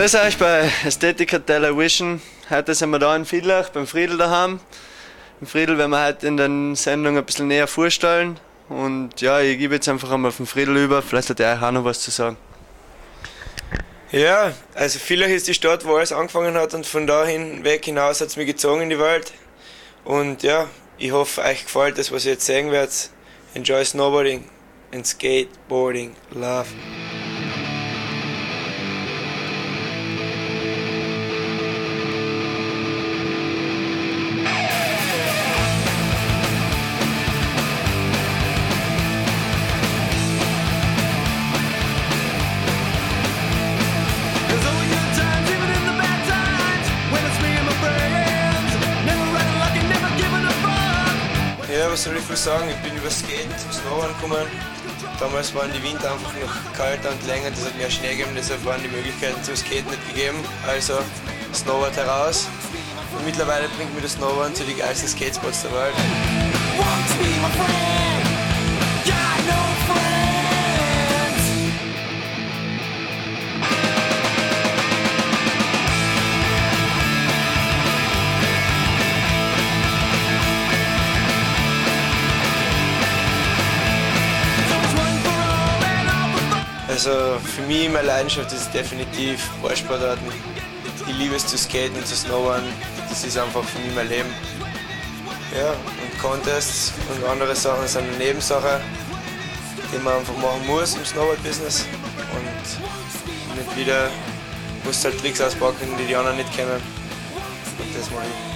Grüß euch bei Ästhetiker Television. Heute sind wir da in Fiedlach beim Friedel daheim. Im Friedel werden wir heute in der Sendung ein bisschen näher vorstellen. Und ja, ich gebe jetzt einfach einmal auf den Friedel über. Vielleicht hat er auch noch was zu sagen. Ja, also Villach ist die Stadt, wo alles angefangen hat und von dahin weg hinaus hat es mich gezogen in die Welt. Und ja, ich hoffe, euch gefällt das, was ihr jetzt sehen werdet. Enjoy Snowboarding and Skateboarding. Love. Ja, was soll ich viel sagen? Ich bin über Skaten zum Snowboarden gekommen. Damals waren die Winter einfach noch kälter und länger, das hat mehr Schnee gegeben, deshalb waren die Möglichkeiten zum Skaten nicht gegeben. Also Snowboard heraus. Und mittlerweile bringt mir das Snowboarden zu den geilsten Skatespots der Welt. Also für mich, meine Leidenschaft ist definitiv Ballsportarten. Ich liebe es zu skaten und zu snowboarden. Das ist einfach für mich mein Leben. Ja, und Contests und andere Sachen sind eine Nebensache, die man einfach machen muss im Snowboard-Business. Und nicht wieder musst halt Tricks auspacken, die die anderen nicht kennen. Und das mache ich.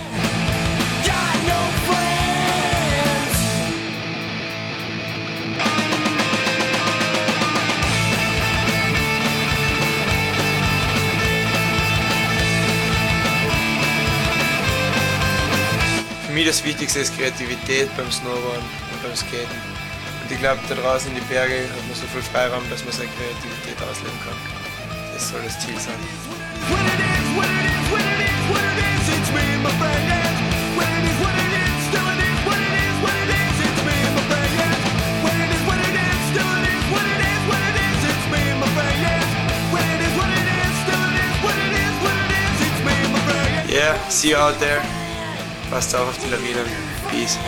Mich das Wichtigste ist Kreativität beim Snowboarden und beim Skaten. Und ich glaube, da draußen in die Berge hat man so viel Freiraum, dass man seine Kreativität ausleben kann. Das soll das Ziel sein. Yeah, see you out there. Passt auf auf die Lawinen. Peace.